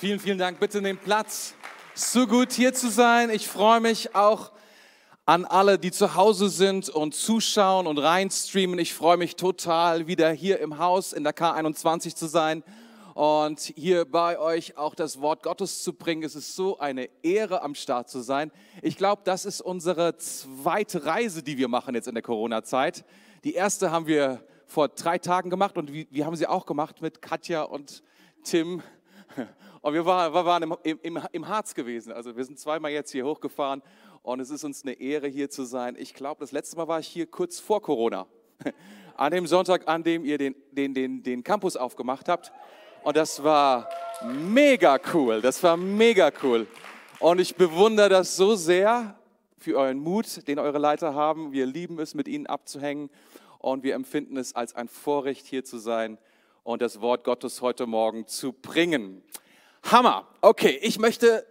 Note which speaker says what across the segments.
Speaker 1: Vielen, vielen Dank. Bitte nehmt Platz. So gut hier zu sein. Ich freue mich auch an alle, die zu Hause sind und zuschauen und reinstreamen. Ich freue mich total, wieder hier im Haus in der K21 zu sein und hier bei euch auch das Wort Gottes zu bringen. Es ist so eine Ehre, am Start zu sein. Ich glaube, das ist unsere zweite Reise, die wir machen jetzt in der Corona-Zeit. Die erste haben wir vor drei Tagen gemacht und wir haben sie auch gemacht mit Katja und Tim. Und wir waren, wir waren im, im, im Harz gewesen. Also wir sind zweimal jetzt hier hochgefahren und es ist uns eine Ehre, hier zu sein. Ich glaube, das letzte Mal war ich hier kurz vor Corona. An dem Sonntag, an dem ihr den, den, den, den Campus aufgemacht habt. Und das war mega cool. Das war mega cool. Und ich bewundere das so sehr für euren Mut, den eure Leiter haben. Wir lieben es, mit ihnen abzuhängen. Und wir empfinden es als ein Vorrecht, hier zu sein und das Wort Gottes heute Morgen zu bringen. Hammer. Okay, ich möchte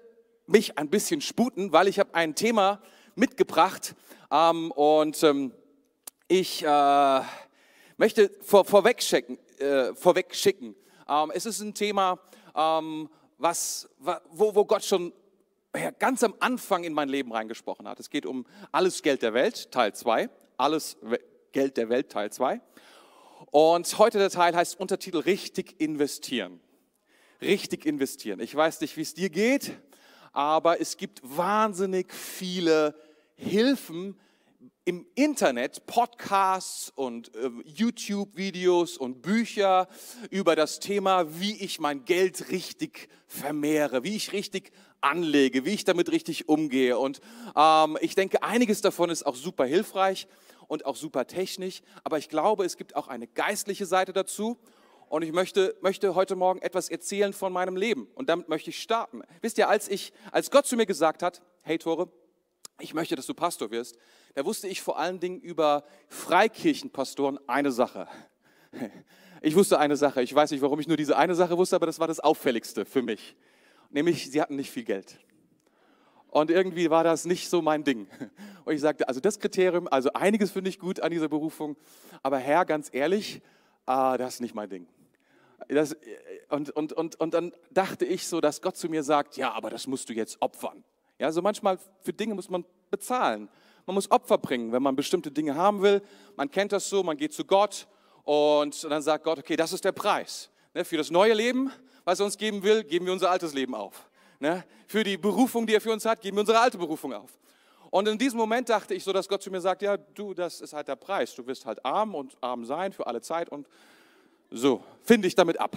Speaker 1: mich ein bisschen sputen, weil ich habe ein Thema mitgebracht. Ähm, und ähm, ich äh, möchte vor, vorweg, schicken, äh, vorweg schicken, ähm, es ist ein Thema, ähm, was, wo, wo Gott schon ganz am Anfang in mein Leben reingesprochen hat. Es geht um alles Geld der Welt, Teil 2. Alles Geld der Welt, Teil 2. Und heute der Teil heißt Untertitel richtig investieren. Richtig investieren. Ich weiß nicht, wie es dir geht, aber es gibt wahnsinnig viele Hilfen, im Internet Podcasts und äh, YouTube-Videos und Bücher über das Thema, wie ich mein Geld richtig vermehre, wie ich richtig anlege, wie ich damit richtig umgehe. Und ähm, ich denke, einiges davon ist auch super hilfreich und auch super technisch, aber ich glaube, es gibt auch eine geistliche Seite dazu. Und ich möchte, möchte heute Morgen etwas erzählen von meinem Leben. Und damit möchte ich starten. Wisst ihr, als ich, als Gott zu mir gesagt hat, hey Tore, ich möchte, dass du Pastor wirst, da wusste ich vor allen Dingen über Freikirchenpastoren eine Sache. Ich wusste eine Sache. Ich weiß nicht, warum ich nur diese eine Sache wusste, aber das war das Auffälligste für mich. Nämlich, sie hatten nicht viel Geld. Und irgendwie war das nicht so mein Ding. Und ich sagte, also das Kriterium, also einiges finde ich gut an dieser Berufung, aber Herr, ganz ehrlich, ah, das ist nicht mein Ding. Das, und, und, und, und dann dachte ich so, dass Gott zu mir sagt, ja, aber das musst du jetzt opfern. Ja, so manchmal für Dinge muss man bezahlen. Man muss Opfer bringen, wenn man bestimmte Dinge haben will. Man kennt das so, man geht zu Gott und dann sagt Gott, okay, das ist der Preis. Ne, für das neue Leben, was er uns geben will, geben wir unser altes Leben auf. Ne, für die Berufung, die er für uns hat, geben wir unsere alte Berufung auf. Und in diesem Moment dachte ich so, dass Gott zu mir sagt, ja, du, das ist halt der Preis. Du wirst halt arm und arm sein für alle Zeit und so, finde ich damit ab.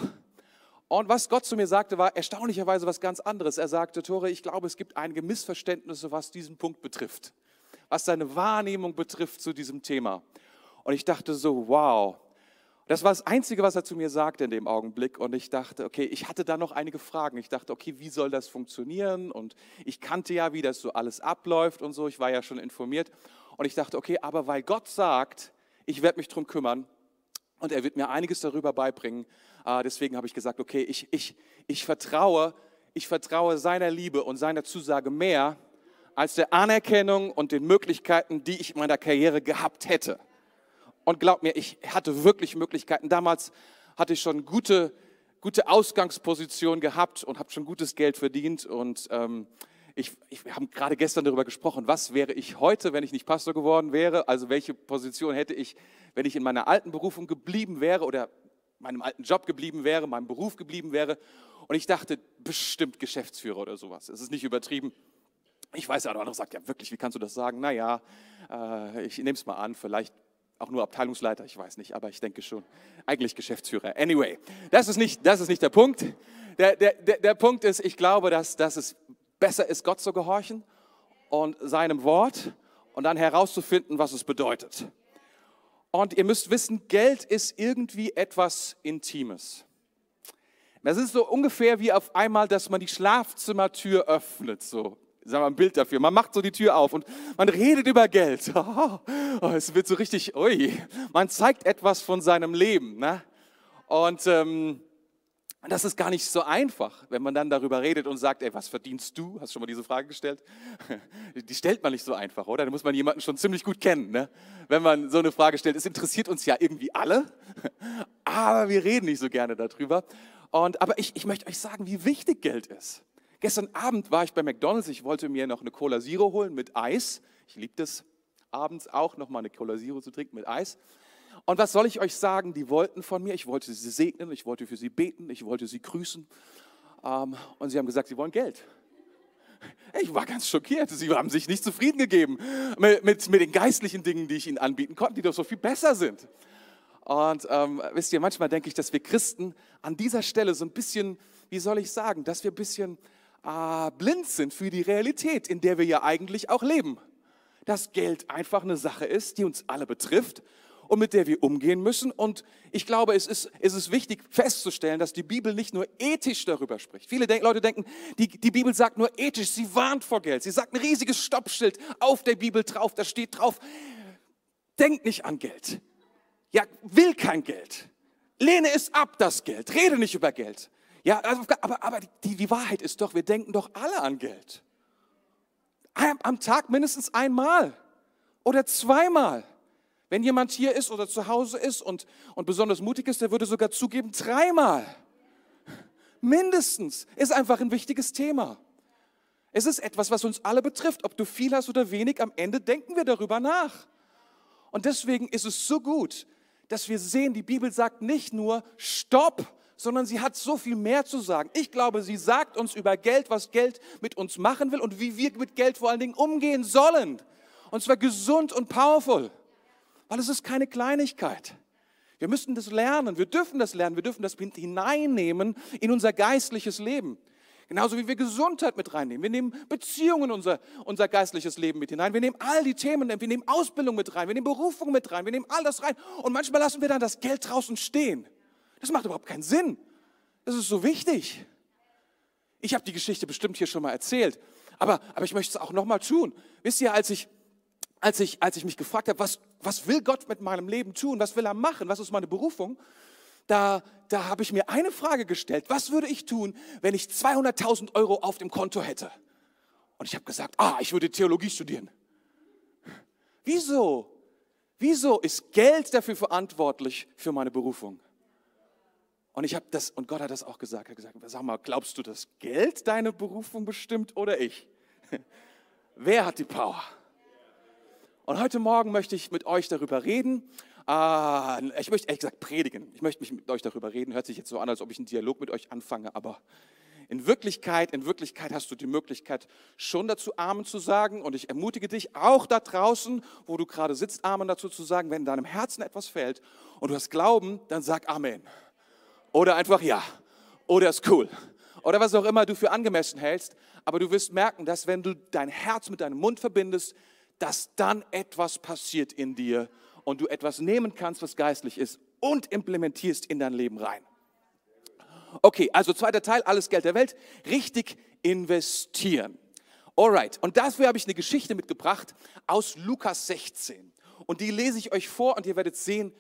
Speaker 1: Und was Gott zu mir sagte, war erstaunlicherweise was ganz anderes. Er sagte, Tore, ich glaube, es gibt einige Missverständnisse, was diesen Punkt betrifft, was seine Wahrnehmung betrifft zu diesem Thema. Und ich dachte so, wow. Das war das Einzige, was er zu mir sagte in dem Augenblick. Und ich dachte, okay, ich hatte da noch einige Fragen. Ich dachte, okay, wie soll das funktionieren? Und ich kannte ja, wie das so alles abläuft und so. Ich war ja schon informiert. Und ich dachte, okay, aber weil Gott sagt, ich werde mich darum kümmern und er wird mir einiges darüber beibringen, äh, deswegen habe ich gesagt, okay, ich, ich, ich, vertraue, ich vertraue seiner Liebe und seiner Zusage mehr als der Anerkennung und den Möglichkeiten, die ich in meiner Karriere gehabt hätte. Und glaub mir, ich hatte wirklich Möglichkeiten. Damals hatte ich schon gute, gute Ausgangsposition gehabt und habe schon gutes Geld verdient. Und ähm, ich, ich, wir haben gerade gestern darüber gesprochen, was wäre ich heute, wenn ich nicht Pastor geworden wäre? Also welche Position hätte ich, wenn ich in meiner alten Berufung geblieben wäre oder meinem alten Job geblieben wäre, meinem Beruf geblieben wäre. Und ich dachte, bestimmt Geschäftsführer oder sowas. Es ist nicht übertrieben. Ich weiß ja, der andere sagt, ja wirklich, wie kannst du das sagen? Naja, äh, ich nehme es mal an, vielleicht auch nur Abteilungsleiter, ich weiß nicht, aber ich denke schon, eigentlich Geschäftsführer. Anyway, das ist nicht, das ist nicht der Punkt. Der, der, der, Punkt ist, ich glaube, dass, dass es besser ist, Gott zu gehorchen und seinem Wort und dann herauszufinden, was es bedeutet. Und ihr müsst wissen, Geld ist irgendwie etwas Intimes. Das ist so ungefähr wie auf einmal, dass man die Schlafzimmertür öffnet, so. Sagen wir ein Bild dafür. Man macht so die Tür auf und man redet über Geld. Oh, es wird so richtig, ui. Man zeigt etwas von seinem Leben. Ne? Und ähm, das ist gar nicht so einfach, wenn man dann darüber redet und sagt, ey, was verdienst du? Hast du schon mal diese Frage gestellt? Die stellt man nicht so einfach, oder? Da muss man jemanden schon ziemlich gut kennen, ne? wenn man so eine Frage stellt. Es interessiert uns ja irgendwie alle, aber wir reden nicht so gerne darüber. Und, aber ich, ich möchte euch sagen, wie wichtig Geld ist. Gestern Abend war ich bei McDonald's, ich wollte mir noch eine Cola Zero holen mit Eis. Ich liebe das, abends auch noch mal eine Cola Zero zu trinken mit Eis. Und was soll ich euch sagen? Die wollten von mir, ich wollte sie segnen, ich wollte für sie beten, ich wollte sie grüßen. Ähm, und sie haben gesagt, sie wollen Geld. Ich war ganz schockiert. Sie haben sich nicht zufrieden gegeben mit, mit, mit den geistlichen Dingen, die ich ihnen anbieten konnte, die doch so viel besser sind. Und ähm, wisst ihr, manchmal denke ich, dass wir Christen an dieser Stelle so ein bisschen, wie soll ich sagen, dass wir ein bisschen äh, blind sind für die Realität, in der wir ja eigentlich auch leben. Dass Geld einfach eine Sache ist, die uns alle betrifft und mit der wir umgehen müssen. Und ich glaube, es ist, es ist wichtig festzustellen, dass die Bibel nicht nur ethisch darüber spricht. Viele Leute denken, die, die Bibel sagt nur ethisch, sie warnt vor Geld. Sie sagt ein riesiges Stoppschild auf der Bibel drauf, da steht drauf, denk nicht an Geld. Ja, will kein Geld. Lehne es ab, das Geld. Rede nicht über Geld. Ja, also, aber, aber die, die Wahrheit ist doch, wir denken doch alle an Geld. Am Tag mindestens einmal oder zweimal. Wenn jemand hier ist oder zu Hause ist und, und besonders mutig ist, der würde sogar zugeben, dreimal. Mindestens. Ist einfach ein wichtiges Thema. Es ist etwas, was uns alle betrifft. Ob du viel hast oder wenig, am Ende denken wir darüber nach. Und deswegen ist es so gut, dass wir sehen, die Bibel sagt nicht nur Stopp, sondern sie hat so viel mehr zu sagen. Ich glaube, sie sagt uns über Geld, was Geld mit uns machen will und wie wir mit Geld vor allen Dingen umgehen sollen. Und zwar gesund und powerful weil es ist keine Kleinigkeit. Wir müssen das lernen, wir dürfen das lernen, wir dürfen das hineinnehmen in unser geistliches Leben. Genauso wie wir Gesundheit mit reinnehmen. Wir nehmen Beziehungen in unser, unser geistliches Leben mit hinein. Wir nehmen all die Themen, wir nehmen Ausbildung mit rein, wir nehmen Berufung mit rein, wir nehmen all das rein. Und manchmal lassen wir dann das Geld draußen stehen. Das macht überhaupt keinen Sinn. Das ist so wichtig. Ich habe die Geschichte bestimmt hier schon mal erzählt, aber, aber ich möchte es auch nochmal tun. Wisst ihr, als ich, als ich, als ich mich gefragt habe, was, was will Gott mit meinem Leben tun, was will er machen, was ist meine Berufung, da, da habe ich mir eine Frage gestellt, was würde ich tun, wenn ich 200.000 Euro auf dem Konto hätte? Und ich habe gesagt, ah, ich würde Theologie studieren. Wieso? Wieso ist Geld dafür verantwortlich für meine Berufung? Und ich habe das, und Gott hat das auch gesagt, er hat gesagt, sag mal, glaubst du, dass Geld deine Berufung bestimmt oder ich? Wer hat die Power? Und heute Morgen möchte ich mit euch darüber reden. Äh, ich möchte ehrlich gesagt predigen. Ich möchte mich mit euch darüber reden. Hört sich jetzt so an, als ob ich einen Dialog mit euch anfange, aber in Wirklichkeit, in Wirklichkeit hast du die Möglichkeit, schon dazu Amen zu sagen. Und ich ermutige dich auch da draußen, wo du gerade sitzt, Amen dazu zu sagen. Wenn in deinem Herzen etwas fällt und du hast Glauben, dann sag Amen. Oder einfach Ja. Oder ist cool. Oder was auch immer du für angemessen hältst. Aber du wirst merken, dass wenn du dein Herz mit deinem Mund verbindest, dass dann etwas passiert in dir und du etwas nehmen kannst, was geistlich ist und implementierst in dein Leben rein. Okay, also zweiter Teil, alles Geld der Welt, richtig investieren. Alright, und dafür habe ich eine Geschichte mitgebracht aus Lukas 16. Und die lese ich euch vor und ihr werdet sehen,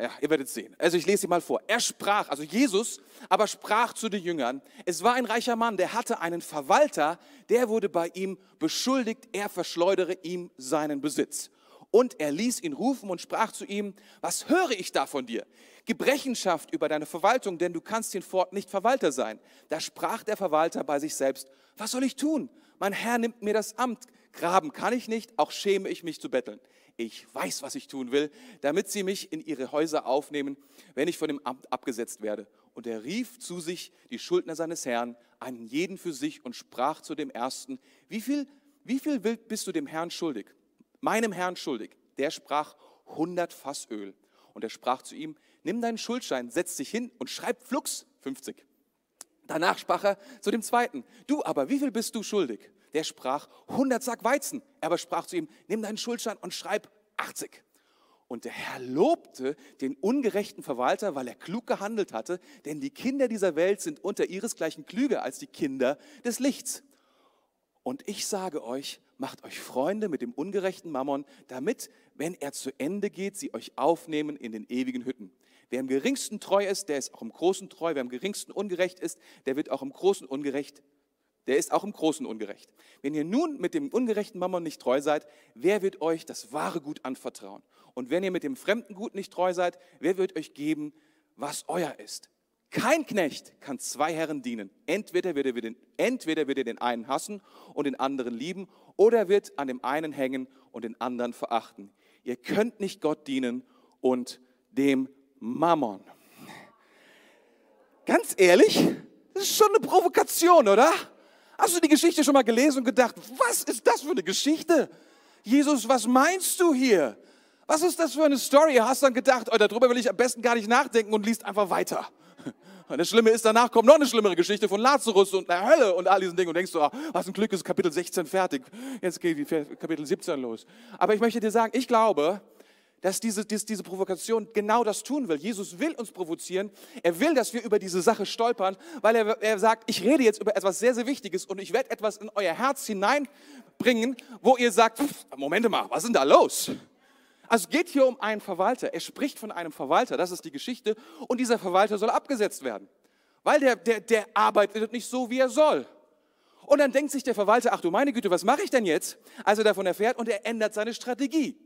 Speaker 1: ja, ihr werdet sehen. Also ich lese sie mal vor. Er sprach, also Jesus, aber sprach zu den Jüngern, es war ein reicher Mann, der hatte einen Verwalter, der wurde bei ihm beschuldigt, er verschleudere ihm seinen Besitz. Und er ließ ihn rufen und sprach zu ihm, was höre ich da von dir? Gib Rechenschaft über deine Verwaltung, denn du kannst hinfort nicht Verwalter sein. Da sprach der Verwalter bei sich selbst, was soll ich tun? Mein Herr nimmt mir das Amt. Graben kann ich nicht, auch schäme ich mich zu betteln ich weiß, was ich tun will, damit sie mich in ihre Häuser aufnehmen, wenn ich von dem Amt abgesetzt werde. Und er rief zu sich die Schuldner seines Herrn, einen jeden für sich, und sprach zu dem Ersten, wie viel, wie viel bist du dem Herrn schuldig? Meinem Herrn schuldig. Der sprach, 100 Fass Öl. Und er sprach zu ihm, nimm deinen Schuldschein, setz dich hin und schreib flugs 50. Danach sprach er zu dem Zweiten, du aber, wie viel bist du schuldig? Der sprach 100 Sack Weizen. Er aber sprach zu ihm, nimm deinen Schuldschein und schreib 80. Und der Herr lobte den ungerechten Verwalter, weil er klug gehandelt hatte, denn die Kinder dieser Welt sind unter ihresgleichen klüger als die Kinder des Lichts. Und ich sage euch, macht euch Freunde mit dem ungerechten Mammon, damit, wenn er zu Ende geht, sie euch aufnehmen in den ewigen Hütten. Wer im geringsten treu ist, der ist auch im großen treu. Wer im geringsten ungerecht ist, der wird auch im großen ungerecht der ist auch im Großen ungerecht. Wenn ihr nun mit dem ungerechten Mammon nicht treu seid, wer wird euch das wahre Gut anvertrauen? Und wenn ihr mit dem fremden Gut nicht treu seid, wer wird euch geben, was euer ist? Kein Knecht kann zwei Herren dienen. Entweder wird, er den, entweder wird er den einen hassen und den anderen lieben, oder er wird an dem einen hängen und den anderen verachten. Ihr könnt nicht Gott dienen und dem Mammon. Ganz ehrlich, das ist schon eine Provokation, oder? Hast du die Geschichte schon mal gelesen und gedacht, was ist das für eine Geschichte? Jesus, was meinst du hier? Was ist das für eine Story? Hast dann gedacht, oh, darüber will ich am besten gar nicht nachdenken und liest einfach weiter. Und das Schlimme ist, danach kommt noch eine schlimmere Geschichte von Lazarus und der Hölle und all diesen Dingen. Und denkst du, oh, was ein Glück ist Kapitel 16 fertig. Jetzt geht Kapitel 17 los. Aber ich möchte dir sagen, ich glaube, dass diese, diese, diese Provokation genau das tun will. Jesus will uns provozieren. Er will, dass wir über diese Sache stolpern, weil er, er sagt, ich rede jetzt über etwas sehr, sehr Wichtiges und ich werde etwas in euer Herz hineinbringen, wo ihr sagt, Moment mal, was ist denn da los? Also es geht hier um einen Verwalter. Er spricht von einem Verwalter, das ist die Geschichte. Und dieser Verwalter soll abgesetzt werden, weil der, der, der arbeitet nicht so, wie er soll. Und dann denkt sich der Verwalter, ach du meine Güte, was mache ich denn jetzt? Als er davon erfährt und er ändert seine Strategie.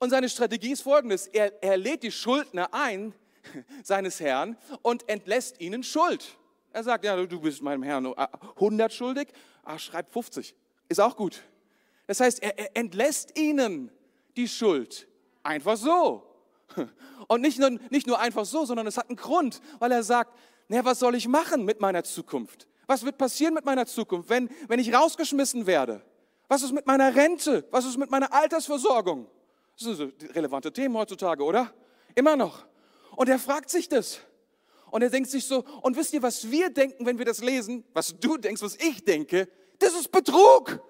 Speaker 1: Und seine Strategie ist folgendes, er, er lädt die Schuldner ein, seines Herrn, und entlässt ihnen Schuld. Er sagt, ja, du bist meinem Herrn 100 schuldig, ach, schreib 50. Ist auch gut. Das heißt, er, er entlässt ihnen die Schuld. Einfach so. Und nicht nur, nicht nur einfach so, sondern es hat einen Grund, weil er sagt, na, was soll ich machen mit meiner Zukunft? Was wird passieren mit meiner Zukunft, wenn, wenn ich rausgeschmissen werde? Was ist mit meiner Rente? Was ist mit meiner Altersversorgung? Das sind relevante Themen heutzutage, oder? Immer noch. Und er fragt sich das. Und er denkt sich so, und wisst ihr, was wir denken, wenn wir das lesen? Was du denkst, was ich denke? Das ist Betrug.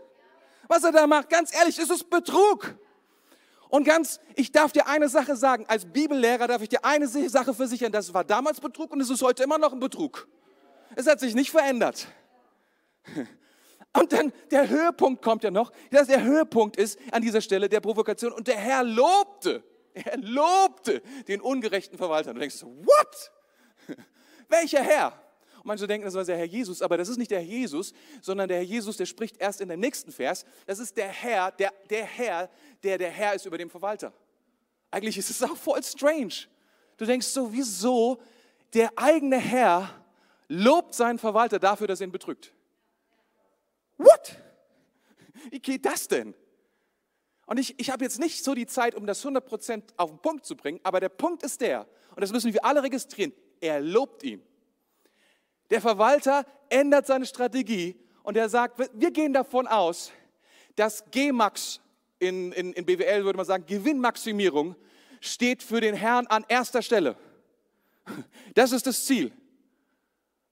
Speaker 1: Was er da macht, ganz ehrlich, das ist Betrug. Und ganz, ich darf dir eine Sache sagen, als Bibellehrer darf ich dir eine Sache versichern, das war damals Betrug und es ist heute immer noch ein Betrug. Es hat sich nicht verändert. Und dann der Höhepunkt kommt ja noch, dass der Höhepunkt ist an dieser Stelle der Provokation und der Herr lobte, er lobte den ungerechten Verwalter. Und du denkst so, what? Welcher Herr? Und manche denken, das war der Herr Jesus, aber das ist nicht der Herr Jesus, sondern der Herr Jesus, der spricht erst in dem nächsten Vers. Das ist der Herr, der, der Herr, der der Herr ist über dem Verwalter. Eigentlich ist es auch voll strange. Du denkst so, wieso der eigene Herr lobt seinen Verwalter dafür, dass er ihn betrügt? What? Wie geht das denn? Und ich, ich habe jetzt nicht so die Zeit, um das 100% auf den Punkt zu bringen, aber der Punkt ist der, und das müssen wir alle registrieren, er lobt ihn. Der Verwalter ändert seine Strategie und er sagt, wir gehen davon aus, dass G-Max in, in, in BWL würde man sagen, Gewinnmaximierung steht für den Herrn an erster Stelle. Das ist das Ziel.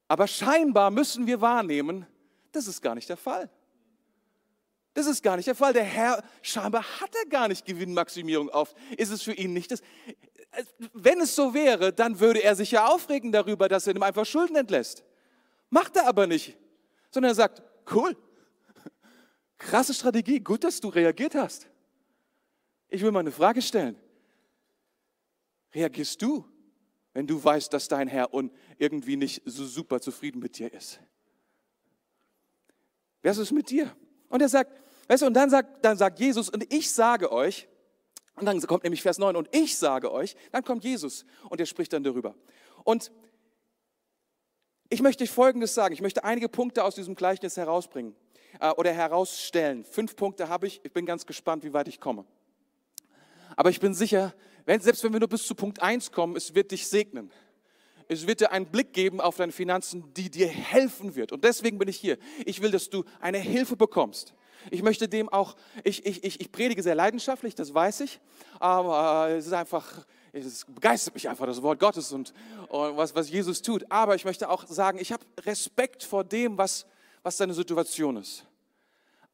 Speaker 1: Aber scheinbar müssen wir wahrnehmen, das ist gar nicht der Fall. Das ist gar nicht der Fall. Der Herr, scheinbar hat er gar nicht Gewinnmaximierung auf. Ist es für ihn nicht das? Wenn es so wäre, dann würde er sich ja aufregen darüber, dass er ihm einfach Schulden entlässt. Macht er aber nicht, sondern er sagt, cool, krasse Strategie, gut, dass du reagiert hast. Ich will mal eine Frage stellen. Reagierst du, wenn du weißt, dass dein Herr irgendwie nicht so super zufrieden mit dir ist? Wer ist es mit dir? Und er sagt, weißt du, und dann sagt, dann sagt Jesus, und ich sage euch, und dann kommt nämlich Vers 9, und ich sage euch, dann kommt Jesus und er spricht dann darüber. Und ich möchte Folgendes sagen, ich möchte einige Punkte aus diesem Gleichnis herausbringen äh, oder herausstellen. Fünf Punkte habe ich, ich bin ganz gespannt, wie weit ich komme. Aber ich bin sicher, wenn, selbst wenn wir nur bis zu Punkt 1 kommen, es wird dich segnen es wird dir einen Blick geben auf deine Finanzen, die dir helfen wird. Und deswegen bin ich hier. Ich will, dass du eine Hilfe bekommst. Ich möchte dem auch, ich, ich, ich, ich predige sehr leidenschaftlich, das weiß ich, aber es ist einfach, es begeistert mich einfach, das Wort Gottes und, und was, was Jesus tut. Aber ich möchte auch sagen, ich habe Respekt vor dem, was, was deine Situation ist.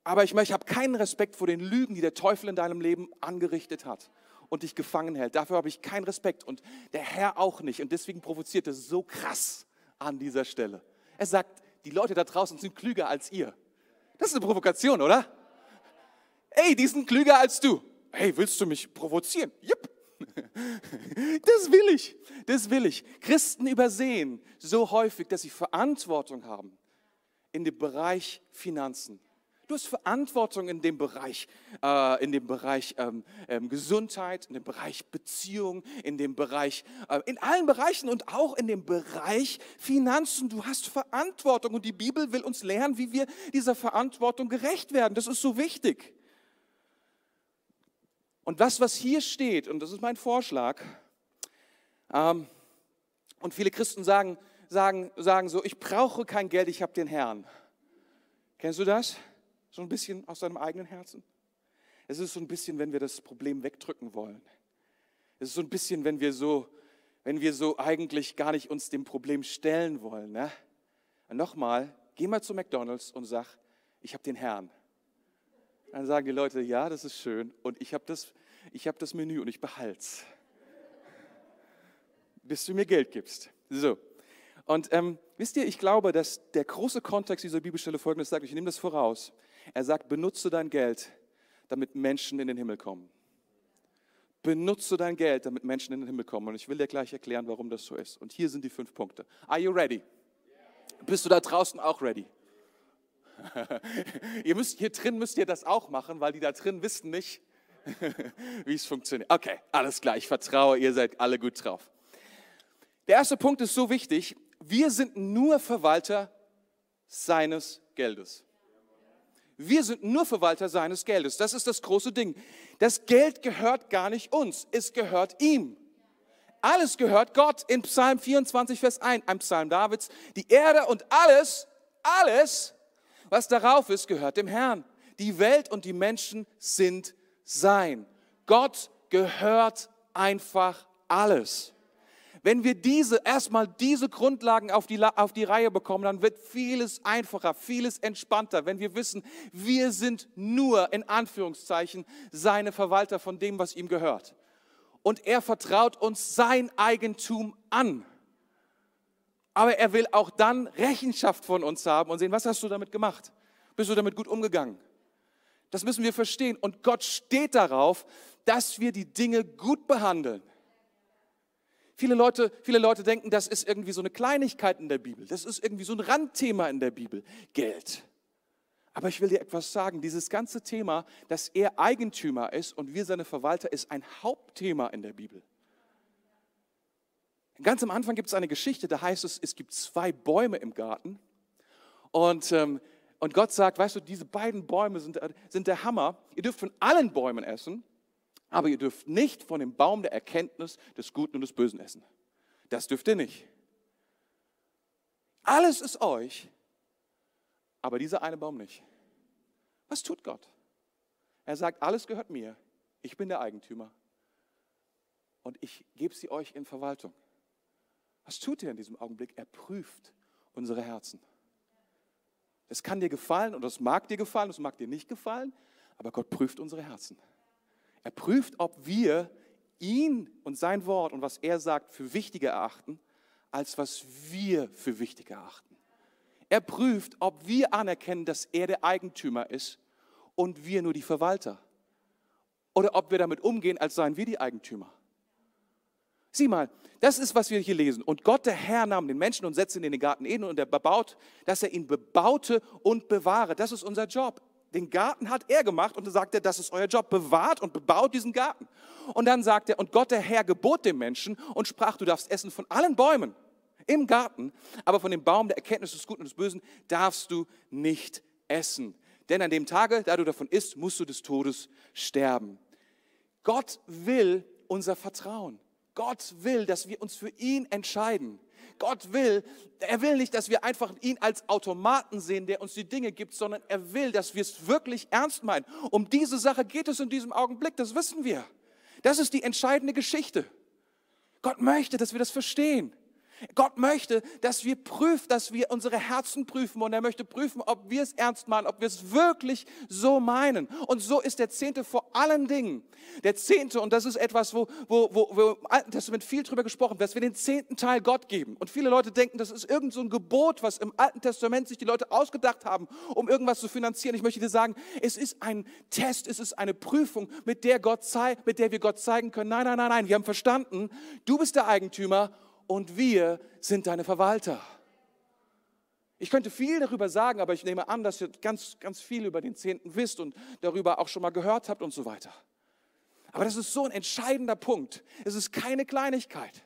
Speaker 1: Aber ich, ich habe keinen Respekt vor den Lügen, die der Teufel in deinem Leben angerichtet hat und dich gefangen hält. Dafür habe ich keinen Respekt und der Herr auch nicht. Und deswegen provoziert er so krass an dieser Stelle. Er sagt, die Leute da draußen sind klüger als ihr. Das ist eine Provokation, oder? Ey, die sind klüger als du. Hey, willst du mich provozieren? Jupp. Das will ich, das will ich. Christen übersehen so häufig, dass sie Verantwortung haben in dem Bereich Finanzen. Du hast Verantwortung in dem Bereich, äh, in dem Bereich ähm, ähm, Gesundheit, in dem Bereich Beziehung, in dem Bereich, äh, in allen Bereichen und auch in dem Bereich Finanzen. Du hast Verantwortung und die Bibel will uns lernen, wie wir dieser Verantwortung gerecht werden. Das ist so wichtig. Und das, was hier steht, und das ist mein Vorschlag, ähm, und viele Christen sagen, sagen, sagen so, ich brauche kein Geld, ich habe den Herrn. Kennst du das? So ein bisschen aus deinem eigenen Herzen? Es ist so ein bisschen, wenn wir das Problem wegdrücken wollen. Es ist so ein bisschen, wenn wir so, wenn wir so eigentlich gar nicht uns dem Problem stellen wollen. Ne? Nochmal, geh mal zu McDonald's und sag, ich habe den Herrn. Dann sagen die Leute, ja, das ist schön und ich habe das, hab das Menü und ich behalte es. Bis du mir Geld gibst. So. Und ähm, wisst ihr, ich glaube, dass der große Kontext dieser Bibelstelle folgendes sagt, ich nehme das voraus. Er sagt, benutze dein Geld, damit Menschen in den Himmel kommen. Benutze dein Geld, damit Menschen in den Himmel kommen. Und ich will dir gleich erklären, warum das so ist. Und hier sind die fünf Punkte. Are you ready? Bist du da draußen auch ready? ihr müsst, hier drin müsst ihr das auch machen, weil die da drin wissen nicht, wie es funktioniert. Okay, alles klar, ich vertraue, ihr seid alle gut drauf. Der erste Punkt ist so wichtig, wir sind nur Verwalter seines Geldes. Wir sind nur Verwalter seines Geldes. Das ist das große Ding. Das Geld gehört gar nicht uns, es gehört ihm. Alles gehört Gott in Psalm 24, Vers 1, ein Psalm Davids. Die Erde und alles, alles, was darauf ist, gehört dem Herrn. Die Welt und die Menschen sind sein. Gott gehört einfach alles. Wenn wir diese, erstmal diese Grundlagen auf die, auf die Reihe bekommen, dann wird vieles einfacher, vieles entspannter, wenn wir wissen, wir sind nur in Anführungszeichen seine Verwalter von dem, was ihm gehört. Und er vertraut uns sein Eigentum an. Aber er will auch dann Rechenschaft von uns haben und sehen, was hast du damit gemacht? Bist du damit gut umgegangen? Das müssen wir verstehen. Und Gott steht darauf, dass wir die Dinge gut behandeln. Viele Leute, viele Leute denken, das ist irgendwie so eine Kleinigkeit in der Bibel. Das ist irgendwie so ein Randthema in der Bibel. Geld. Aber ich will dir etwas sagen. Dieses ganze Thema, dass er Eigentümer ist und wir seine Verwalter, ist ein Hauptthema in der Bibel. Ganz am Anfang gibt es eine Geschichte, da heißt es, es gibt zwei Bäume im Garten. Und, ähm, und Gott sagt, weißt du, diese beiden Bäume sind, sind der Hammer. Ihr dürft von allen Bäumen essen, aber ihr dürft nicht von dem Baum der Erkenntnis des Guten und des Bösen essen. Das dürft ihr nicht. Alles ist euch, aber dieser eine Baum nicht. Was tut Gott? Er sagt, alles gehört mir. Ich bin der Eigentümer. Und ich gebe sie euch in Verwaltung. Was tut er in diesem Augenblick? Er prüft unsere Herzen. Das kann dir gefallen und das mag dir gefallen, das mag dir nicht gefallen, aber Gott prüft unsere Herzen. Er prüft, ob wir ihn und sein Wort und was er sagt für wichtiger erachten, als was wir für wichtig erachten. Er prüft, ob wir anerkennen, dass er der Eigentümer ist und wir nur die Verwalter. Oder ob wir damit umgehen, als seien wir die Eigentümer. Sieh mal, das ist, was wir hier lesen. Und Gott, der Herr, nahm den Menschen und setzte ihn in den Garten Eden und er bebaut, dass er ihn bebaute und bewahre. Das ist unser Job. Den Garten hat er gemacht und dann sagt er, das ist euer Job, bewahrt und bebaut diesen Garten. Und dann sagt er, und Gott der Herr gebot dem Menschen und sprach, du darfst essen von allen Bäumen im Garten, aber von dem Baum der Erkenntnis des Guten und des Bösen darfst du nicht essen. Denn an dem Tage, da du davon isst, musst du des Todes sterben. Gott will unser Vertrauen. Gott will, dass wir uns für ihn entscheiden. Gott will, er will nicht, dass wir einfach ihn als Automaten sehen, der uns die Dinge gibt, sondern er will, dass wir es wirklich ernst meinen. Um diese Sache geht es in diesem Augenblick, das wissen wir. Das ist die entscheidende Geschichte. Gott möchte, dass wir das verstehen. Gott möchte, dass wir prüfen, dass wir unsere Herzen prüfen und er möchte prüfen, ob wir es ernst meinen, ob wir es wirklich so meinen. Und so ist der Zehnte vor allen Dingen. Der Zehnte, und das ist etwas, wo, wo, wo, wo im Alten Testament viel drüber gesprochen wird, dass wir den zehnten Teil Gott geben. Und viele Leute denken, das ist irgend so ein Gebot, was im Alten Testament sich die Leute ausgedacht haben, um irgendwas zu finanzieren. Ich möchte dir sagen, es ist ein Test, es ist eine Prüfung, mit der, Gott zeigt, mit der wir Gott zeigen können, nein, nein, nein, nein, wir haben verstanden, du bist der Eigentümer und wir sind deine Verwalter. Ich könnte viel darüber sagen, aber ich nehme an, dass ihr ganz, ganz viel über den Zehnten wisst und darüber auch schon mal gehört habt und so weiter. Aber das ist so ein entscheidender Punkt. Es ist keine Kleinigkeit,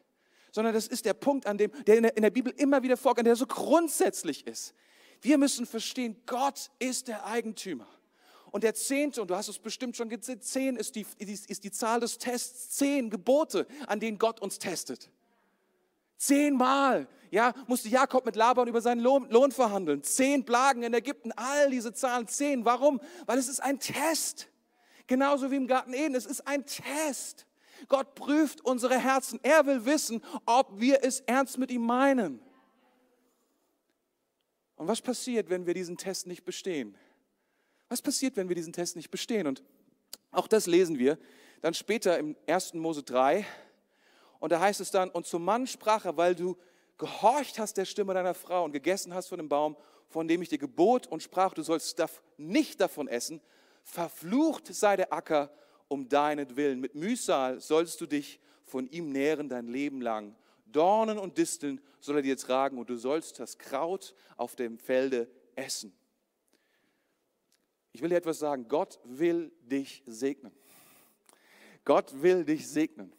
Speaker 1: sondern das ist der Punkt, an dem, der in der, in der Bibel immer wieder vorkommt, der so grundsätzlich ist. Wir müssen verstehen, Gott ist der Eigentümer. Und der Zehnte, und du hast es bestimmt schon gesehen, zehn ist die, ist die Zahl des Tests, zehn Gebote, an denen Gott uns testet. Zehnmal ja, musste Jakob mit Laban über seinen Lohn, Lohn verhandeln. Zehn Plagen in Ägypten, all diese Zahlen, zehn. Warum? Weil es ist ein Test. Genauso wie im Garten Eden, es ist ein Test. Gott prüft unsere Herzen. Er will wissen, ob wir es ernst mit ihm meinen. Und was passiert, wenn wir diesen Test nicht bestehen? Was passiert, wenn wir diesen Test nicht bestehen? Und auch das lesen wir dann später im 1. Mose 3. Und da heißt es dann, und zum Mann sprach er, weil du gehorcht hast der Stimme deiner Frau und gegessen hast von dem Baum, von dem ich dir gebot und sprach, du sollst nicht davon essen, verflucht sei der Acker um deinetwillen. Mit Mühsal sollst du dich von ihm nähren dein Leben lang. Dornen und Disteln soll er dir tragen und du sollst das Kraut auf dem Felde essen. Ich will dir etwas sagen. Gott will dich segnen. Gott will dich segnen.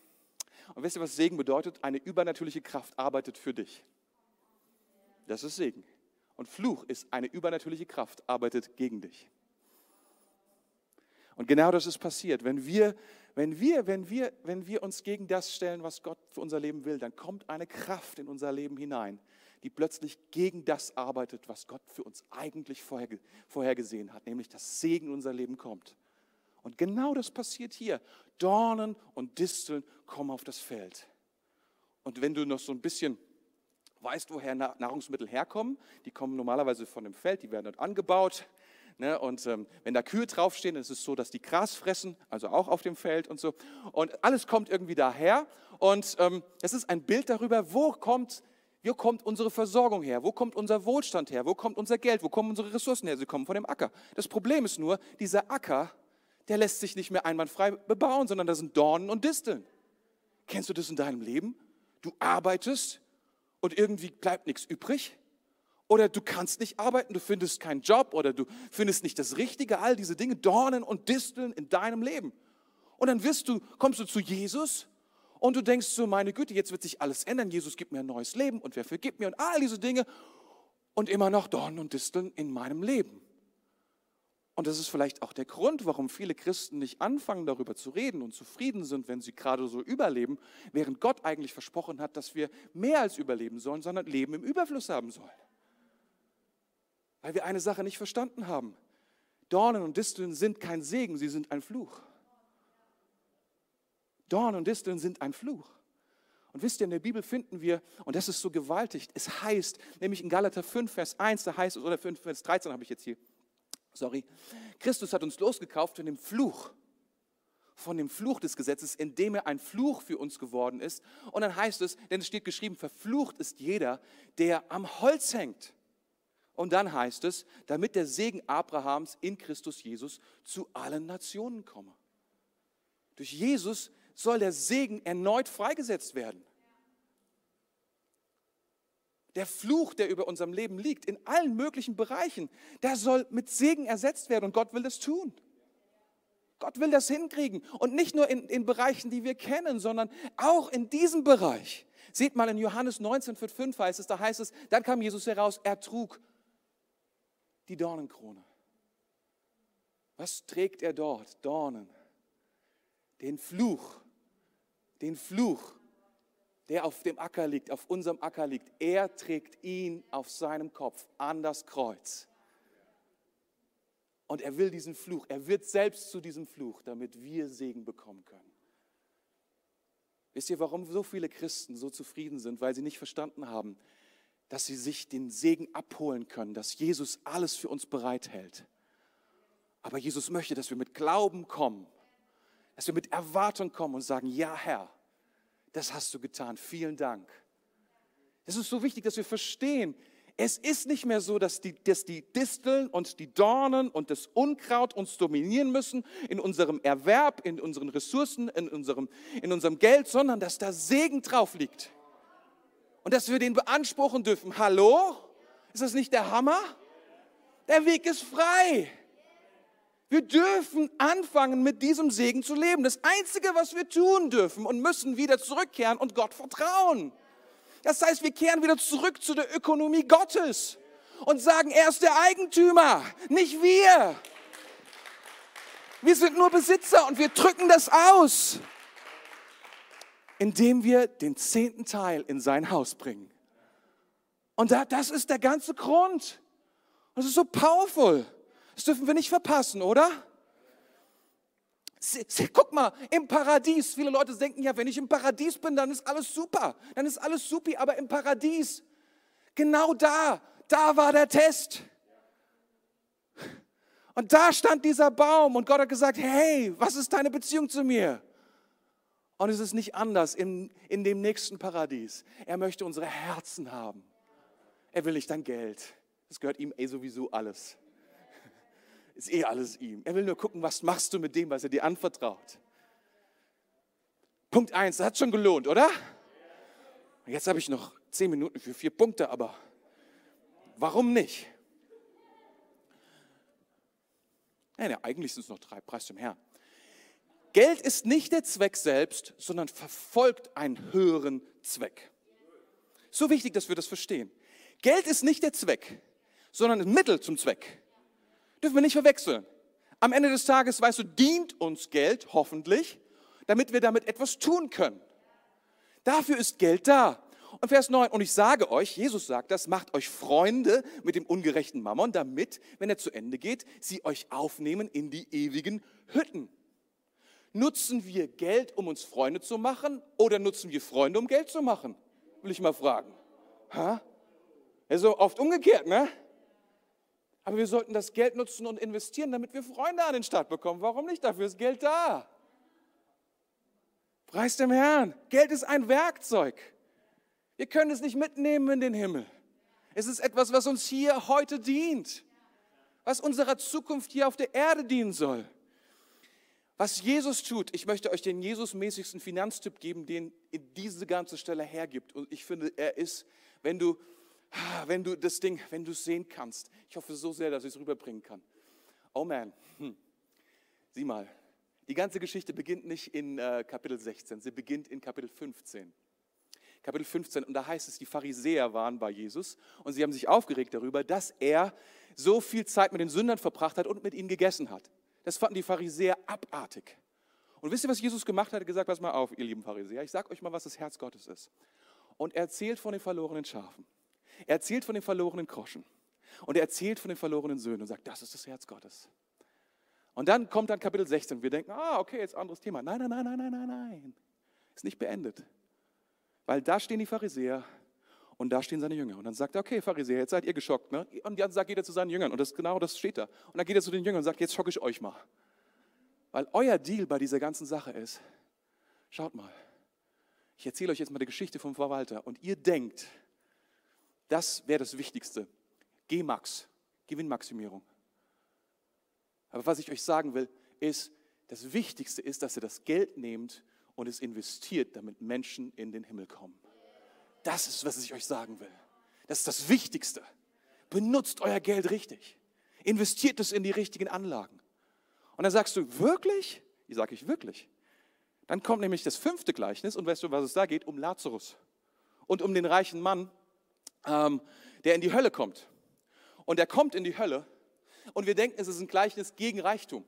Speaker 1: Und wisst ihr, was Segen bedeutet? Eine übernatürliche Kraft arbeitet für dich. Das ist Segen. Und Fluch ist eine übernatürliche Kraft, arbeitet gegen dich. Und genau das ist passiert. Wenn wir, wenn wir, wenn wir, wenn wir uns gegen das stellen, was Gott für unser Leben will, dann kommt eine Kraft in unser Leben hinein, die plötzlich gegen das arbeitet, was Gott für uns eigentlich vorhergesehen hat, nämlich dass Segen in unser Leben kommt. Und genau das passiert hier. Dornen und Disteln kommen auf das Feld. Und wenn du noch so ein bisschen weißt, woher Nahrungsmittel herkommen, die kommen normalerweise von dem Feld, die werden dort angebaut. Ne? Und ähm, wenn da Kühe draufstehen, ist es so, dass die Gras fressen, also auch auf dem Feld und so. Und alles kommt irgendwie daher. Und ähm, es ist ein Bild darüber, wo kommt, wo kommt unsere Versorgung her? Wo kommt unser Wohlstand her? Wo kommt unser Geld? Wo kommen unsere Ressourcen her? Sie kommen von dem Acker. Das Problem ist nur, dieser Acker der lässt sich nicht mehr einwandfrei bebauen, sondern da sind Dornen und Disteln. Kennst du das in deinem Leben? Du arbeitest und irgendwie bleibt nichts übrig. Oder du kannst nicht arbeiten, du findest keinen Job oder du findest nicht das Richtige, all diese Dinge, Dornen und Disteln in deinem Leben. Und dann wirst du, kommst du zu Jesus und du denkst so, meine Güte, jetzt wird sich alles ändern. Jesus gibt mir ein neues Leben und wer vergibt mir und all diese Dinge. Und immer noch Dornen und Disteln in meinem Leben. Und das ist vielleicht auch der Grund, warum viele Christen nicht anfangen, darüber zu reden und zufrieden sind, wenn sie gerade so überleben, während Gott eigentlich versprochen hat, dass wir mehr als überleben sollen, sondern Leben im Überfluss haben sollen. Weil wir eine Sache nicht verstanden haben. Dornen und Disteln sind kein Segen, sie sind ein Fluch. Dornen und Disteln sind ein Fluch. Und wisst ihr, in der Bibel finden wir, und das ist so gewaltig, es heißt, nämlich in Galater 5, Vers 1, da heißt es, oder 5, Vers 13 habe ich jetzt hier, sorry, Christus hat uns losgekauft von dem Fluch, von dem Fluch des Gesetzes, indem er ein Fluch für uns geworden ist. Und dann heißt es, denn es steht geschrieben, verflucht ist jeder, der am Holz hängt. Und dann heißt es, damit der Segen Abrahams in Christus Jesus zu allen Nationen komme. Durch Jesus soll der Segen erneut freigesetzt werden. Der Fluch, der über unserem Leben liegt, in allen möglichen Bereichen, der soll mit Segen ersetzt werden und Gott will das tun. Gott will das hinkriegen und nicht nur in, in Bereichen, die wir kennen, sondern auch in diesem Bereich. Seht mal in Johannes 19, Vers 5 heißt es, da heißt es, dann kam Jesus heraus, er trug die Dornenkrone. Was trägt er dort? Dornen. Den Fluch. Den Fluch der auf dem Acker liegt, auf unserem Acker liegt, er trägt ihn auf seinem Kopf an das Kreuz. Und er will diesen Fluch, er wird selbst zu diesem Fluch, damit wir Segen bekommen können. Wisst ihr, warum so viele Christen so zufrieden sind? Weil sie nicht verstanden haben, dass sie sich den Segen abholen können, dass Jesus alles für uns bereithält. Aber Jesus möchte, dass wir mit Glauben kommen, dass wir mit Erwartung kommen und sagen, ja Herr, das hast du getan. Vielen Dank. Es ist so wichtig, dass wir verstehen, es ist nicht mehr so, dass die, dass die Disteln und die Dornen und das Unkraut uns dominieren müssen in unserem Erwerb, in unseren Ressourcen, in unserem, in unserem Geld, sondern dass da Segen drauf liegt. Und dass wir den beanspruchen dürfen. Hallo? Ist das nicht der Hammer? Der Weg ist frei. Wir dürfen anfangen, mit diesem Segen zu leben. Das Einzige, was wir tun dürfen und müssen, wieder zurückkehren und Gott vertrauen. Das heißt, wir kehren wieder zurück zu der Ökonomie Gottes und sagen, er ist der Eigentümer, nicht wir. Wir sind nur Besitzer und wir drücken das aus, indem wir den zehnten Teil in sein Haus bringen. Und das ist der ganze Grund. Das ist so powerful. Das dürfen wir nicht verpassen, oder? Guck mal, im Paradies, viele Leute denken ja, wenn ich im Paradies bin, dann ist alles super, dann ist alles supi, aber im Paradies, genau da, da war der Test. Und da stand dieser Baum und Gott hat gesagt, hey, was ist deine Beziehung zu mir? Und es ist nicht anders in, in dem nächsten Paradies. Er möchte unsere Herzen haben. Er will nicht dein Geld. Das gehört ihm eh sowieso alles. Ist eh alles ihm. Er will nur gucken, was machst du mit dem, was er dir anvertraut. Punkt eins, das hat schon gelohnt, oder? Jetzt habe ich noch zehn Minuten für vier Punkte, aber warum nicht? Nein, ja, eigentlich sind es noch drei. Preis zum Herrn. Geld ist nicht der Zweck selbst, sondern verfolgt einen höheren Zweck. So wichtig, dass wir das verstehen. Geld ist nicht der Zweck, sondern ein Mittel zum Zweck. Dürfen wir nicht verwechseln. Am Ende des Tages, weißt du, dient uns Geld hoffentlich, damit wir damit etwas tun können. Dafür ist Geld da. Und Vers 9, und ich sage euch, Jesus sagt das, macht euch Freunde mit dem ungerechten Mammon, damit, wenn er zu Ende geht, sie euch aufnehmen in die ewigen Hütten. Nutzen wir Geld, um uns Freunde zu machen, oder nutzen wir Freunde, um Geld zu machen? Will ich mal fragen. Ha? Also oft umgekehrt, ne? Aber wir sollten das Geld nutzen und investieren, damit wir Freunde an den Start bekommen. Warum nicht? Dafür ist Geld da. Preis dem Herrn. Geld ist ein Werkzeug. Wir können es nicht mitnehmen in den Himmel. Es ist etwas, was uns hier heute dient, was unserer Zukunft hier auf der Erde dienen soll. Was Jesus tut, ich möchte euch den Jesus-mäßigsten Finanztipp geben, den diese ganze Stelle hergibt. Und ich finde, er ist, wenn du wenn du das Ding, wenn du es sehen kannst. Ich hoffe so sehr, dass ich es rüberbringen kann. Oh man, hm. sieh mal, die ganze Geschichte beginnt nicht in äh, Kapitel 16, sie beginnt in Kapitel 15. Kapitel 15, und da heißt es, die Pharisäer waren bei Jesus und sie haben sich aufgeregt darüber, dass er so viel Zeit mit den Sündern verbracht hat und mit ihnen gegessen hat. Das fanden die Pharisäer abartig. Und wisst ihr, was Jesus gemacht hat? Er hat gesagt, pass mal auf, ihr lieben Pharisäer, ich sage euch mal, was das Herz Gottes ist. Und er erzählt von den verlorenen Schafen. Er erzählt von den verlorenen Groschen. Und er erzählt von den verlorenen Söhnen und sagt, das ist das Herz Gottes. Und dann kommt dann Kapitel 16 und wir denken, ah, okay, jetzt anderes Thema. Nein, nein, nein, nein, nein, nein, nein. Ist nicht beendet. Weil da stehen die Pharisäer und da stehen seine Jünger. Und dann sagt er, okay, Pharisäer, jetzt seid ihr geschockt. Ne? Und dann sagt jeder zu seinen Jüngern. Und das genau das steht da. Und dann geht er zu den Jüngern und sagt, jetzt schocke ich euch mal. Weil euer Deal bei dieser ganzen Sache ist, schaut mal, ich erzähle euch jetzt mal die Geschichte vom Verwalter. Und ihr denkt, das wäre das Wichtigste. G-Max, Gewinnmaximierung. Aber was ich euch sagen will, ist, das Wichtigste ist, dass ihr das Geld nehmt und es investiert, damit Menschen in den Himmel kommen. Das ist, was ich euch sagen will. Das ist das Wichtigste. Benutzt euer Geld richtig. Investiert es in die richtigen Anlagen. Und dann sagst du, wirklich? Ich sage ich wirklich. Dann kommt nämlich das fünfte Gleichnis und weißt du, was es da geht? Um Lazarus und um den reichen Mann, ähm, der in die Hölle kommt. Und er kommt in die Hölle und wir denken, es ist ein Gleichnis gegen Reichtum.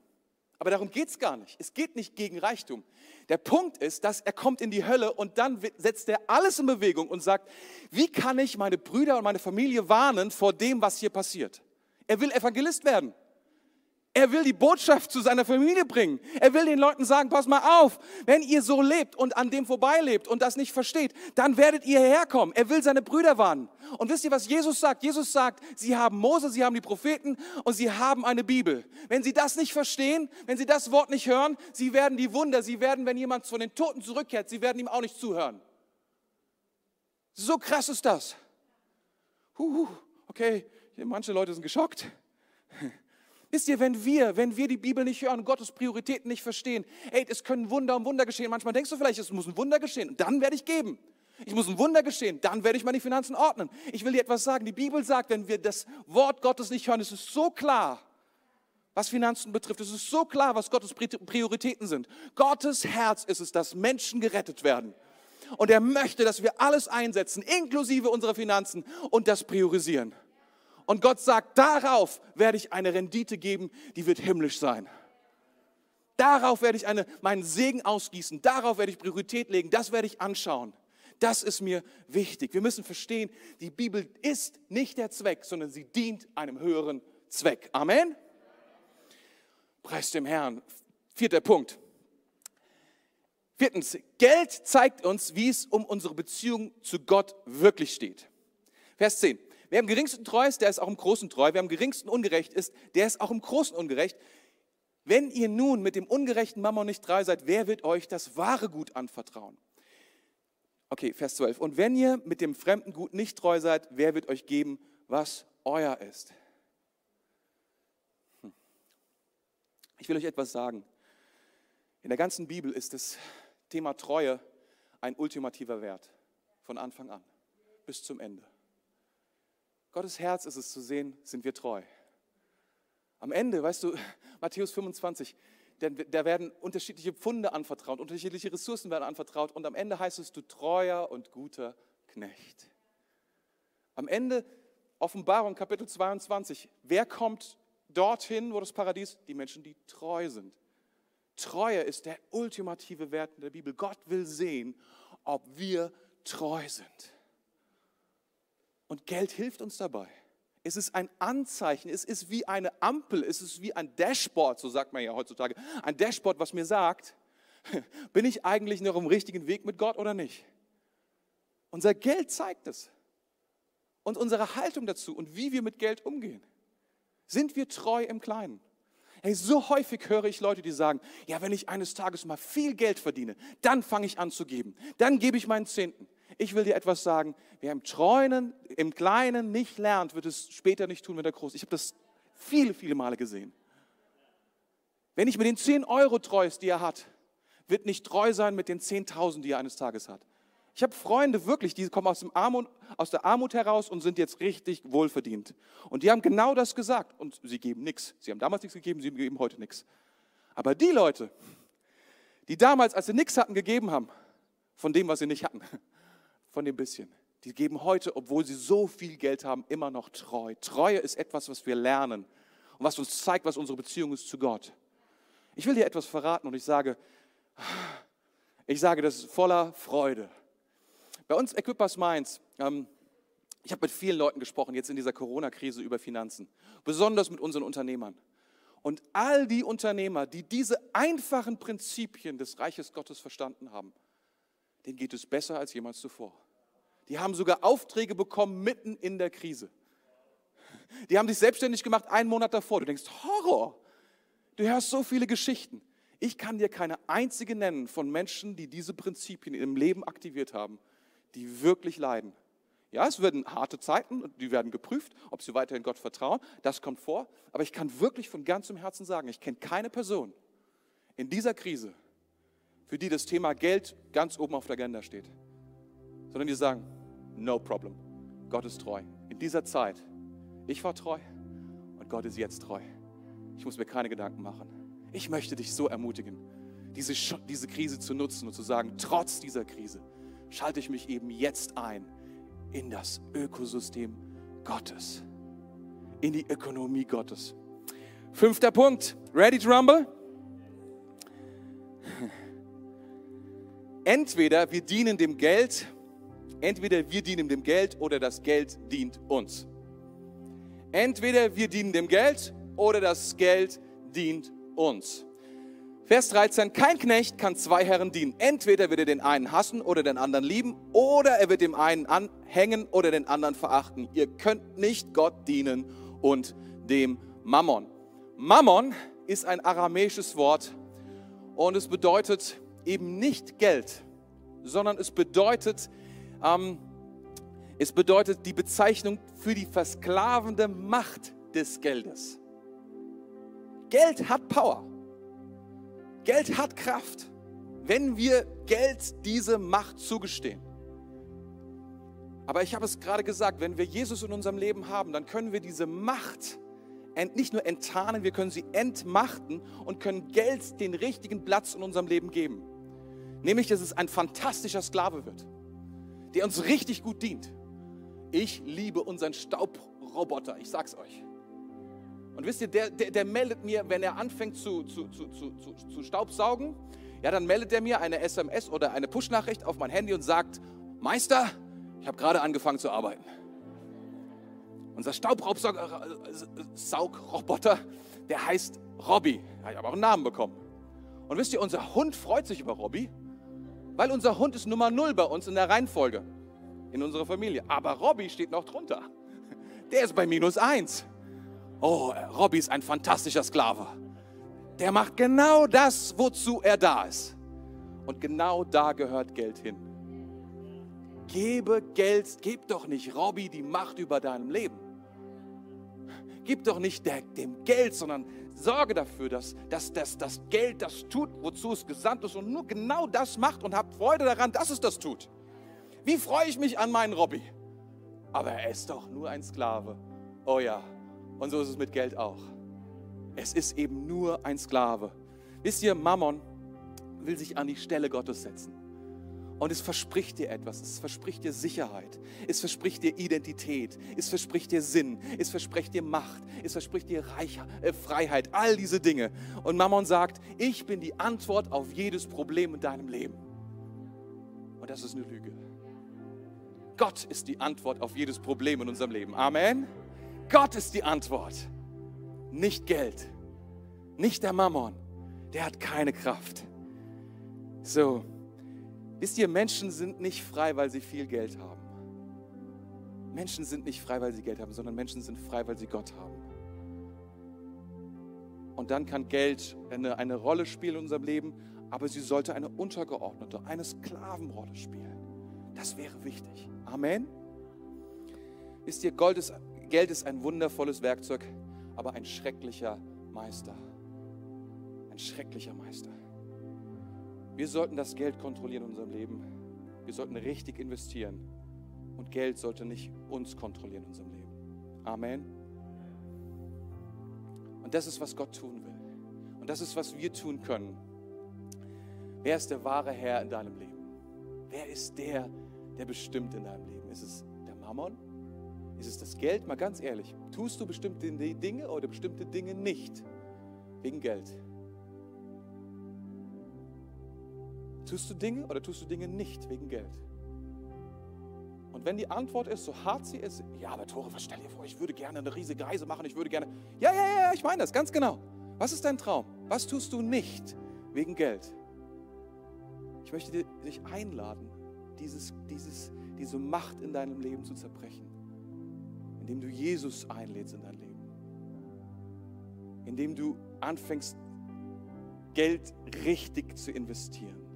Speaker 1: Aber darum geht es gar nicht. Es geht nicht gegen Reichtum. Der Punkt ist, dass er kommt in die Hölle und dann setzt er alles in Bewegung und sagt, wie kann ich meine Brüder und meine Familie warnen vor dem, was hier passiert? Er will Evangelist werden. Er will die Botschaft zu seiner Familie bringen. Er will den Leuten sagen, pass mal auf, wenn ihr so lebt und an dem vorbeilebt und das nicht versteht, dann werdet ihr herkommen. Er will seine Brüder warnen. Und wisst ihr, was Jesus sagt? Jesus sagt, sie haben Mose, sie haben die Propheten und sie haben eine Bibel. Wenn sie das nicht verstehen, wenn sie das Wort nicht hören, sie werden die Wunder, sie werden, wenn jemand von den Toten zurückkehrt, sie werden ihm auch nicht zuhören. So krass ist das. Huhu, okay, manche Leute sind geschockt. Wisst ihr, wenn wir, wenn wir die Bibel nicht hören, Gottes Prioritäten nicht verstehen, ey, es können Wunder um Wunder geschehen. Manchmal denkst du vielleicht, es muss ein Wunder geschehen. Dann werde ich geben. Ich muss ein Wunder geschehen, dann werde ich meine Finanzen ordnen. Ich will dir etwas sagen. Die Bibel sagt, wenn wir das Wort Gottes nicht hören, es ist so klar, was Finanzen betrifft. Es ist so klar, was Gottes Prioritäten sind. Gottes Herz ist es, dass Menschen gerettet werden. Und er möchte, dass wir alles einsetzen, inklusive unserer Finanzen und das priorisieren. Und Gott sagt, darauf werde ich eine Rendite geben, die wird himmlisch sein. Darauf werde ich eine, meinen Segen ausgießen. Darauf werde ich Priorität legen. Das werde ich anschauen. Das ist mir wichtig. Wir müssen verstehen, die Bibel ist nicht der Zweck, sondern sie dient einem höheren Zweck. Amen. Preis dem Herrn. Vierter Punkt. Viertens, Geld zeigt uns, wie es um unsere Beziehung zu Gott wirklich steht. Vers 10. Wer am geringsten treu ist, der ist auch im Großen treu. Wer am geringsten ungerecht ist, der ist auch im Großen ungerecht. Wenn ihr nun mit dem ungerechten Mammon nicht treu seid, wer wird euch das wahre Gut anvertrauen? Okay, Vers 12. Und wenn ihr mit dem fremden Gut nicht treu seid, wer wird euch geben, was euer ist? Hm. Ich will euch etwas sagen. In der ganzen Bibel ist das Thema Treue ein ultimativer Wert von Anfang an bis zum Ende. Gottes Herz ist es zu sehen, sind wir treu. Am Ende, weißt du, Matthäus 25, da werden unterschiedliche Pfunde anvertraut, unterschiedliche Ressourcen werden anvertraut und am Ende heißt es, du treuer und guter Knecht. Am Ende Offenbarung Kapitel 22, wer kommt dorthin, wo das Paradies? Die Menschen, die treu sind. Treue ist der ultimative Wert in der Bibel. Gott will sehen, ob wir treu sind. Und Geld hilft uns dabei. Es ist ein Anzeichen, es ist wie eine Ampel, es ist wie ein Dashboard, so sagt man ja heutzutage. Ein Dashboard, was mir sagt, bin ich eigentlich noch im richtigen Weg mit Gott oder nicht? Unser Geld zeigt es. Und unsere Haltung dazu und wie wir mit Geld umgehen. Sind wir treu im Kleinen? Hey, so häufig höre ich Leute, die sagen, ja, wenn ich eines Tages mal viel Geld verdiene, dann fange ich an zu geben. Dann gebe ich meinen Zehnten. Ich will dir etwas sagen, wer im Treuen, im Kleinen nicht lernt, wird es später nicht tun, wenn er groß ist. Ich habe das viele, viele Male gesehen. Wenn ich mit den 10 Euro treu ist, die er hat, wird nicht treu sein mit den 10.000, die er eines Tages hat. Ich habe Freunde wirklich, die kommen aus, Armut, aus der Armut heraus und sind jetzt richtig wohlverdient. Und die haben genau das gesagt. Und sie geben nichts. Sie haben damals nichts gegeben, sie geben heute nichts. Aber die Leute, die damals, als sie nichts hatten, gegeben haben, von dem, was sie nicht hatten, von dem bisschen, die geben heute, obwohl sie so viel Geld haben, immer noch treu. Treue ist etwas, was wir lernen und was uns zeigt, was unsere Beziehung ist zu Gott. Ich will dir etwas verraten und ich sage, ich sage das voller Freude. Bei uns Equippers Mainz, ähm, ich habe mit vielen Leuten gesprochen, jetzt in dieser Corona-Krise über Finanzen, besonders mit unseren Unternehmern. Und all die Unternehmer, die diese einfachen Prinzipien des Reiches Gottes verstanden haben, denen geht es besser als jemals zuvor. Die haben sogar Aufträge bekommen mitten in der Krise. Die haben sich selbstständig gemacht einen Monat davor. Du denkst, Horror. Du hörst so viele Geschichten. Ich kann dir keine einzige nennen von Menschen, die diese Prinzipien im Leben aktiviert haben die wirklich leiden. Ja, es werden harte Zeiten und die werden geprüft, ob sie weiterhin Gott vertrauen. Das kommt vor. Aber ich kann wirklich von ganzem Herzen sagen, ich kenne keine Person in dieser Krise, für die das Thema Geld ganz oben auf der Agenda steht, sondern die sagen, no problem, Gott ist treu. In dieser Zeit, ich war treu und Gott ist jetzt treu. Ich muss mir keine Gedanken machen. Ich möchte dich so ermutigen, diese, diese Krise zu nutzen und zu sagen, trotz dieser Krise, schalte ich mich eben jetzt ein in das Ökosystem Gottes, in die Ökonomie Gottes. Fünfter Punkt. Ready to rumble? Entweder wir dienen dem Geld, entweder wir dienen dem Geld oder das Geld dient uns. Entweder wir dienen dem Geld oder das Geld dient uns. Vers 13, kein Knecht kann zwei Herren dienen. Entweder wird er den einen hassen oder den anderen lieben, oder er wird dem einen anhängen oder den anderen verachten. Ihr könnt nicht Gott dienen und dem Mammon. Mammon ist ein aramäisches Wort und es bedeutet eben nicht Geld, sondern es bedeutet, ähm, es bedeutet die Bezeichnung für die versklavende Macht des Geldes. Geld hat Power. Geld hat Kraft, wenn wir Geld diese Macht zugestehen. Aber ich habe es gerade gesagt, wenn wir Jesus in unserem Leben haben, dann können wir diese Macht nicht nur enttarnen, wir können sie entmachten und können Geld den richtigen Platz in unserem Leben geben. Nämlich, dass es ein fantastischer Sklave wird, der uns richtig gut dient. Ich liebe unseren Staubroboter, ich sag's euch. Und wisst ihr, der, der, der meldet mir, wenn er anfängt zu, zu, zu, zu, zu Staubsaugen, ja, dann meldet er mir eine SMS oder eine Push-Nachricht auf mein Handy und sagt, Meister, ich habe gerade angefangen zu arbeiten. Unser Staubsaugroboter, der heißt Robby. Ich habe auch einen Namen bekommen. Und wisst ihr, unser Hund freut sich über Robby, weil unser Hund ist Nummer 0 bei uns in der Reihenfolge, in unserer Familie. Aber Robby steht noch drunter. Der ist bei minus 1. Oh, Robby ist ein fantastischer Sklave. Der macht genau das, wozu er da ist. Und genau da gehört Geld hin. Gebe Geld, gib doch nicht Robby die Macht über deinem Leben. Gib doch nicht der, dem Geld, sondern sorge dafür, dass, dass, dass das Geld das tut, wozu es gesandt ist und nur genau das macht und habt Freude daran, dass es das tut. Wie freue ich mich an meinen Robby? Aber er ist doch nur ein Sklave. Oh ja, und so ist es mit Geld auch. Es ist eben nur ein Sklave. Wisst ihr, Mammon will sich an die Stelle Gottes setzen. Und es verspricht dir etwas. Es verspricht dir Sicherheit. Es verspricht dir Identität. Es verspricht dir Sinn. Es verspricht dir Macht. Es verspricht dir Reich, äh, Freiheit. All diese Dinge. Und Mammon sagt, ich bin die Antwort auf jedes Problem in deinem Leben. Und das ist eine Lüge. Gott ist die Antwort auf jedes Problem in unserem Leben. Amen. Gott ist die Antwort. Nicht Geld. Nicht der Mammon. Der hat keine Kraft. So. Wisst ihr, Menschen sind nicht frei, weil sie viel Geld haben. Menschen sind nicht frei, weil sie Geld haben, sondern Menschen sind frei, weil sie Gott haben. Und dann kann Geld eine, eine Rolle spielen in unserem Leben, aber sie sollte eine untergeordnete, eine Sklavenrolle spielen. Das wäre wichtig. Amen. Wisst ihr, Gold ist, Geld ist ein wundervolles Werkzeug, aber ein schrecklicher Meister. Ein schrecklicher Meister. Wir sollten das Geld kontrollieren in unserem Leben. Wir sollten richtig investieren. Und Geld sollte nicht uns kontrollieren in unserem Leben. Amen. Und das ist, was Gott tun will. Und das ist, was wir tun können. Wer ist der wahre Herr in deinem Leben? Wer ist der, der bestimmt in deinem Leben? Ist es der Mammon? Ist es das Geld? Mal ganz ehrlich. Tust du bestimmte Dinge oder bestimmte Dinge nicht wegen Geld? Tust du Dinge oder tust du Dinge nicht wegen Geld? Und wenn die Antwort ist, so hart sie ist, ja, aber Tore, was stell dir vor, ich würde gerne eine riesige Reise machen, ich würde gerne, ja, ja, ja, ich meine das, ganz genau. Was ist dein Traum? Was tust du nicht wegen Geld? Ich möchte dich einladen, dieses, dieses, diese Macht in deinem Leben zu zerbrechen, indem du Jesus einlädst in dein Leben, indem du anfängst, Geld richtig zu investieren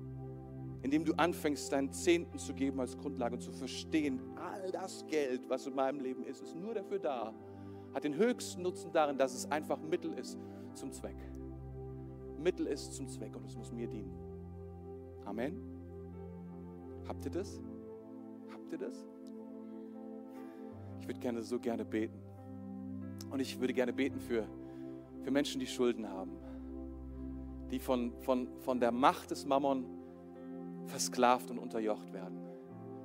Speaker 1: indem du anfängst, deinen Zehnten zu geben als Grundlage und zu verstehen, all das Geld, was in meinem Leben ist, ist nur dafür da, hat den höchsten Nutzen darin, dass es einfach Mittel ist zum Zweck. Mittel ist zum Zweck und es muss mir dienen. Amen. Habt ihr das? Habt ihr das? Ich würde gerne so gerne beten. Und ich würde gerne beten für, für Menschen, die Schulden haben, die von, von, von der Macht des Mammon versklavt und unterjocht werden,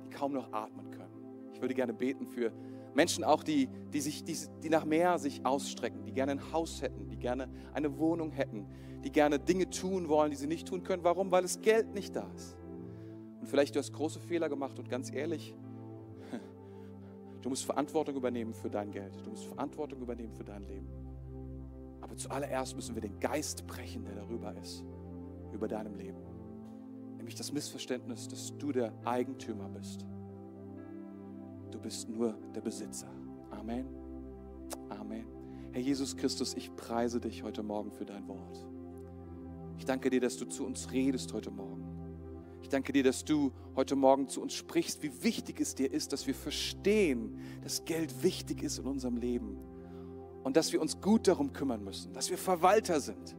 Speaker 1: die kaum noch atmen können. Ich würde gerne beten für Menschen auch, die, die, sich, die, die nach mehr sich ausstrecken, die gerne ein Haus hätten, die gerne eine Wohnung hätten, die gerne Dinge tun wollen, die sie nicht tun können. Warum? Weil das Geld nicht da ist. Und vielleicht du hast große Fehler gemacht und ganz ehrlich, du musst Verantwortung übernehmen für dein Geld. Du musst Verantwortung übernehmen für dein Leben. Aber zuallererst müssen wir den Geist brechen, der darüber ist, über deinem Leben nämlich das Missverständnis, dass du der Eigentümer bist. Du bist nur der Besitzer. Amen. Amen. Herr Jesus Christus, ich preise dich heute Morgen für dein Wort. Ich danke dir, dass du zu uns redest heute Morgen. Ich danke dir, dass du heute Morgen zu uns sprichst, wie wichtig es dir ist, dass wir verstehen, dass Geld wichtig ist in unserem Leben und dass wir uns gut darum kümmern müssen, dass wir Verwalter sind,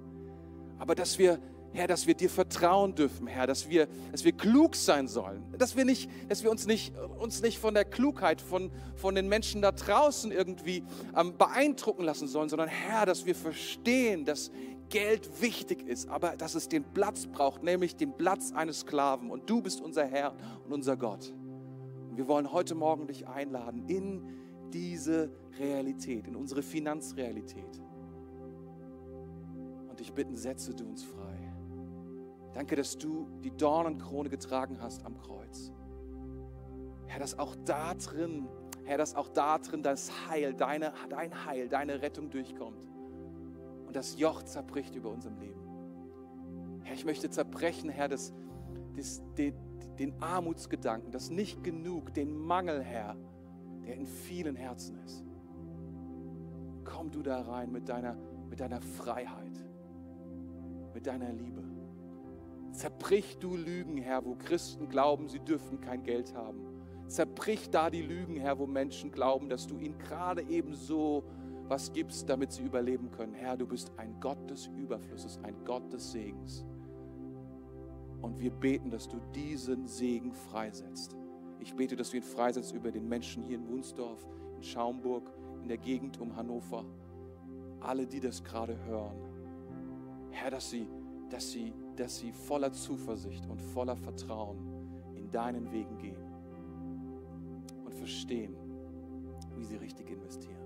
Speaker 1: aber dass wir Herr, dass wir dir vertrauen dürfen, Herr, dass wir, dass wir klug sein sollen, dass wir, nicht, dass wir uns, nicht, uns nicht von der Klugheit von, von den Menschen da draußen irgendwie ähm, beeindrucken lassen sollen, sondern Herr, dass wir verstehen, dass Geld wichtig ist, aber dass es den Platz braucht, nämlich den Platz eines Sklaven. Und du bist unser Herr und unser Gott. Und wir wollen heute Morgen dich einladen in diese Realität, in unsere Finanzrealität. Und dich bitten, setze du uns frei. Danke, dass du die Dornenkrone getragen hast am Kreuz. Herr, dass auch da drin, Herr, dass auch da drin das Heil, deine, dein Heil, deine Rettung durchkommt. Und das Joch zerbricht über unserem Leben. Herr, ich möchte zerbrechen, Herr, das, das, den, den Armutsgedanken, das nicht genug, den Mangel, Herr, der in vielen Herzen ist. Komm du da rein mit deiner, mit deiner Freiheit, mit deiner Liebe. Zerbrich du Lügen, Herr, wo Christen glauben, sie dürfen kein Geld haben. Zerbrich da die Lügen, Herr, wo Menschen glauben, dass du ihnen gerade eben so was gibst, damit sie überleben können. Herr, du bist ein Gott des Überflusses, ein Gott des Segens. Und wir beten, dass du diesen Segen freisetzt. Ich bete, dass du ihn freisetzt über den Menschen hier in Wunsdorf, in Schaumburg, in der Gegend um Hannover. Alle, die das gerade hören. Herr, dass sie, dass sie dass sie voller Zuversicht und voller Vertrauen in deinen Wegen gehen und verstehen, wie sie richtig investieren.